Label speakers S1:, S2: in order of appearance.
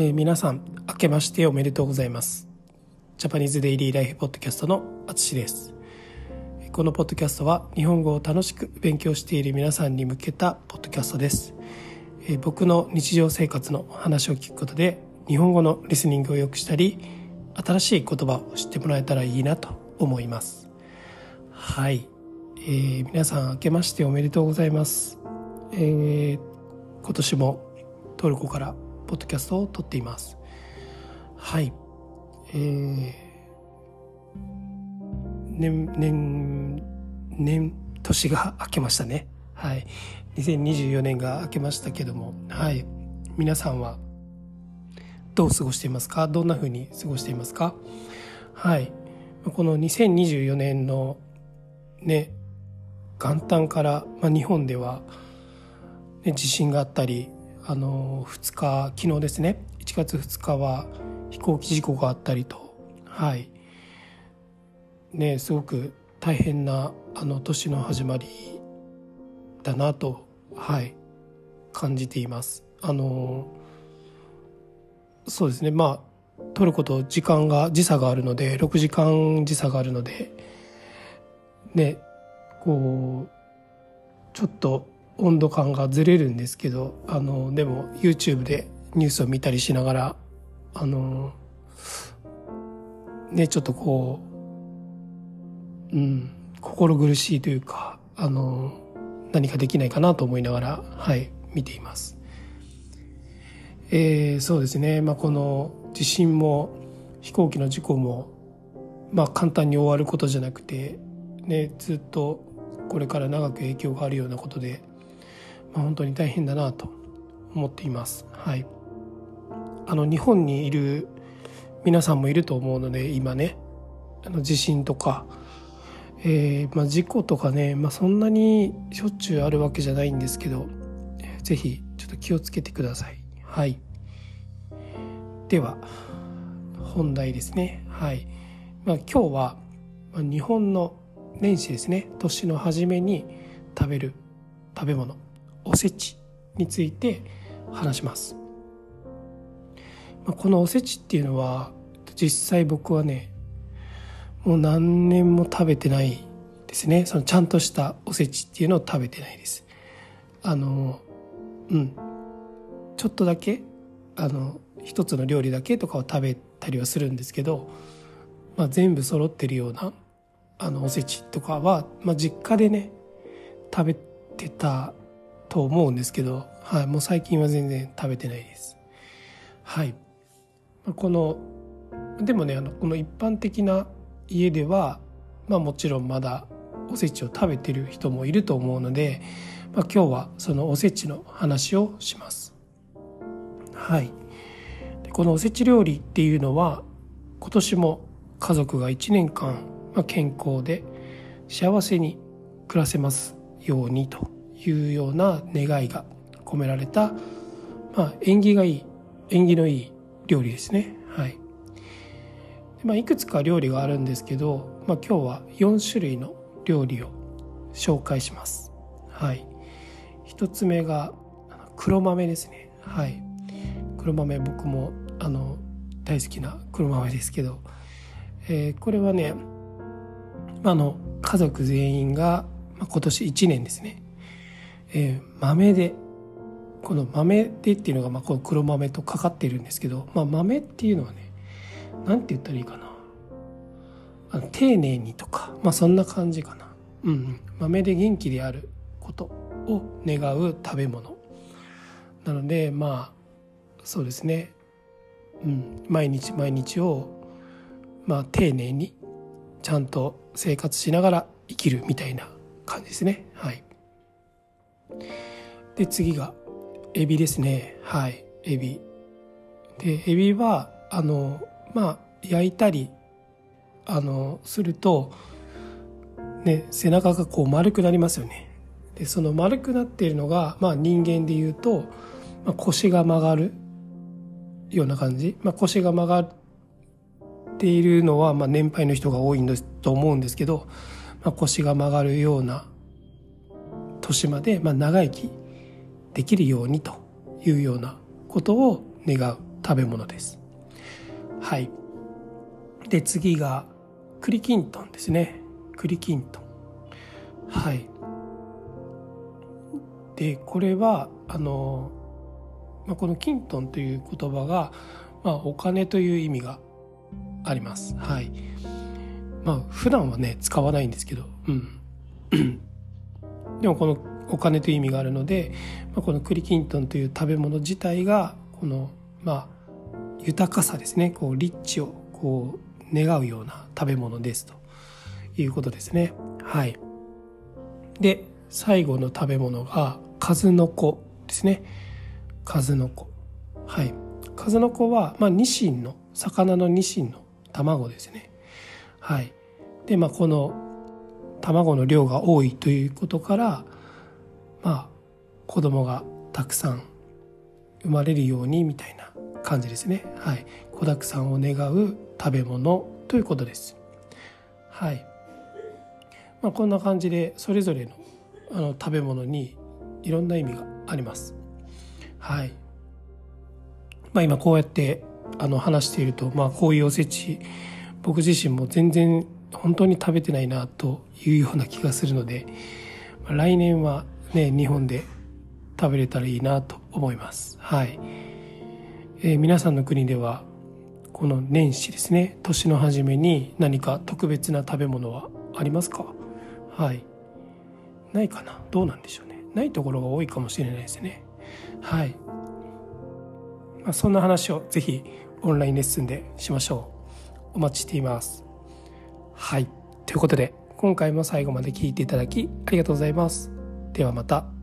S1: えー、皆さん明けましておめでとうございます。ジャパニーズデイリーライフポッドキャストのあつしです。このポッドキャストは日本語を楽しく勉強している皆さんに向けたポッドキャストです、えー、僕の日常生活の話を聞くことで日本語のリスニングを良くしたり新しい言葉を知ってもらえたらいいなと思います。はい、えー、皆さん明けましておめでとうございます、えー、今年もトルコからポッドキャストを撮っています。はい。えー、年年年年が明けましたねはい2024年が明けましたけどもはい皆さんはどう過ごしていますかどんな風に過ごしていますかはいこの2024年のね元旦から、まあ、日本では、ね、地震があったりあの2日昨日ですね。1月2日は飛行機事故があったりと。はい。ねすごく大変なあの年の始まりだなとはい。感じています。あのそうですね。まあ取ること時間が時差があるので6時間時差があるのでねこうちょっと温度感がずれるんですけどあのでも YouTube でニュースを見たりしながらあのねちょっとこううん心苦しいというかあの何かできないかなと思いながらはい見ています。えー、そうですね、まあ、この地震も飛行機の事故も、まあ、簡単に終わることじゃなくて、ね、ずっとこれから長く影響があるようなことでまあ、本当に大変だなと思っています。はい、あの日本にいる皆さんもいると思うので今ね。あの地震とか、えー、まあ、事故とかね、まあ、そんなにしょっちゅうあるわけじゃないんですけど是非ちょっと気をつけてください。はい、では本題ですね。はい。まあ、今日は日本の年始ですね。年の初めに食べる食べ物。おせちについて話します。まこのおせちっていうのは実際僕はねもう何年も食べてないですね。そのちゃんとしたおせちっていうのを食べてないです。あのうん。ちょっとだけあの一つの料理だけとかを食べたりはするんですけど、まあ、全部揃ってるようなあのおせちとかは、まあ、実家でね食べてたと思うんですけど、はい、もう最近は全然食べてないです。はい。この、でもね、あの、この一般的な家では、まあもちろんまだおせちを食べてる人もいると思うので、まあ、今日はそのおせちの話をします。はい。でこのおせち料理っていうのは、今年も家族が1年間、まあ、健康で幸せに暮らせますようにというような願いが込められた、まあ、縁起がいい縁起のいい料理ですね。はいまあ、いくつか料理があるんですけど、まあ、今日は4種類の料理を紹介します。はい、1つ目が黒豆ですね。はい、黒豆僕もあの大好きな黒豆ですけど、えー、これはねあの家族全員がまあ今年1年ですねえー、豆でこの豆でっていうのがまあこの黒豆とかかってるんですけど、まあ、豆っていうのはね何て言ったらいいかな。あの丁寧にとかまあそんな感じかな、うん、豆で元気であることを願う食べ物。なのでまあそうですね、うん、毎日毎日をまあ丁寧にちゃんと生活しながら生きるみたいな感じですね。はい。で次がエビですね。はい。エビ。でエビはあのまあ焼いたりあのするとね背中がこう丸くなりますよね。でその丸くなっているのが、まあ、人間でいうと、まあ、腰が曲がるような感じ、まあ、腰が曲がっているのは、まあ、年配の人が多いんですと思うんですけど、まあ、腰が曲がるような年まで、まあ、長生きできるようにというようなことを願う食べ物です。はい。で次が栗きんとんですね。栗きんとん。はい。でこれはあの、まあ、この「きんとん」という言葉が、まあ、お金という意味があります。はい。まあ普段はね使わないんですけどうん。でもこのお金という意味があるので、まあ、この栗きんとんという食べ物自体がこのまあ豊かさですね。こうリッチをこう願うような食べ物ですと。いうことですね。はい。で最後の食べ物が数の子ですね。数の子。はい。数の子は、まあ、ニシンの魚のニシンの卵ですね。はい。でまあこの卵の量が多いということからまあ子供がたくさん生まれるようにみたいな感じですね。はい。子だくさんを願う食べ物ということです。はい。まあこんな感じでそれぞれのあの食べ物にいろんな意味があります。はい。まあ今こうやってあの話しているとまあこういうおせち僕自身も全然本当に食べてないなというような気がするので来年はね日本で食べれたらいいなと思います。はい、えー、皆さんの国ではこの年始ですね年の初めに何か特別な食べ物はありますか？はい。ないかな？どうなんでしょうね。ないところが多いかもしれないですね。はい、まあ、そんな話をぜひオンラインレッスンでしましょう。お待ちしています。はい。ということで今回も最後まで聞いていただきありがとうございます。ではまた。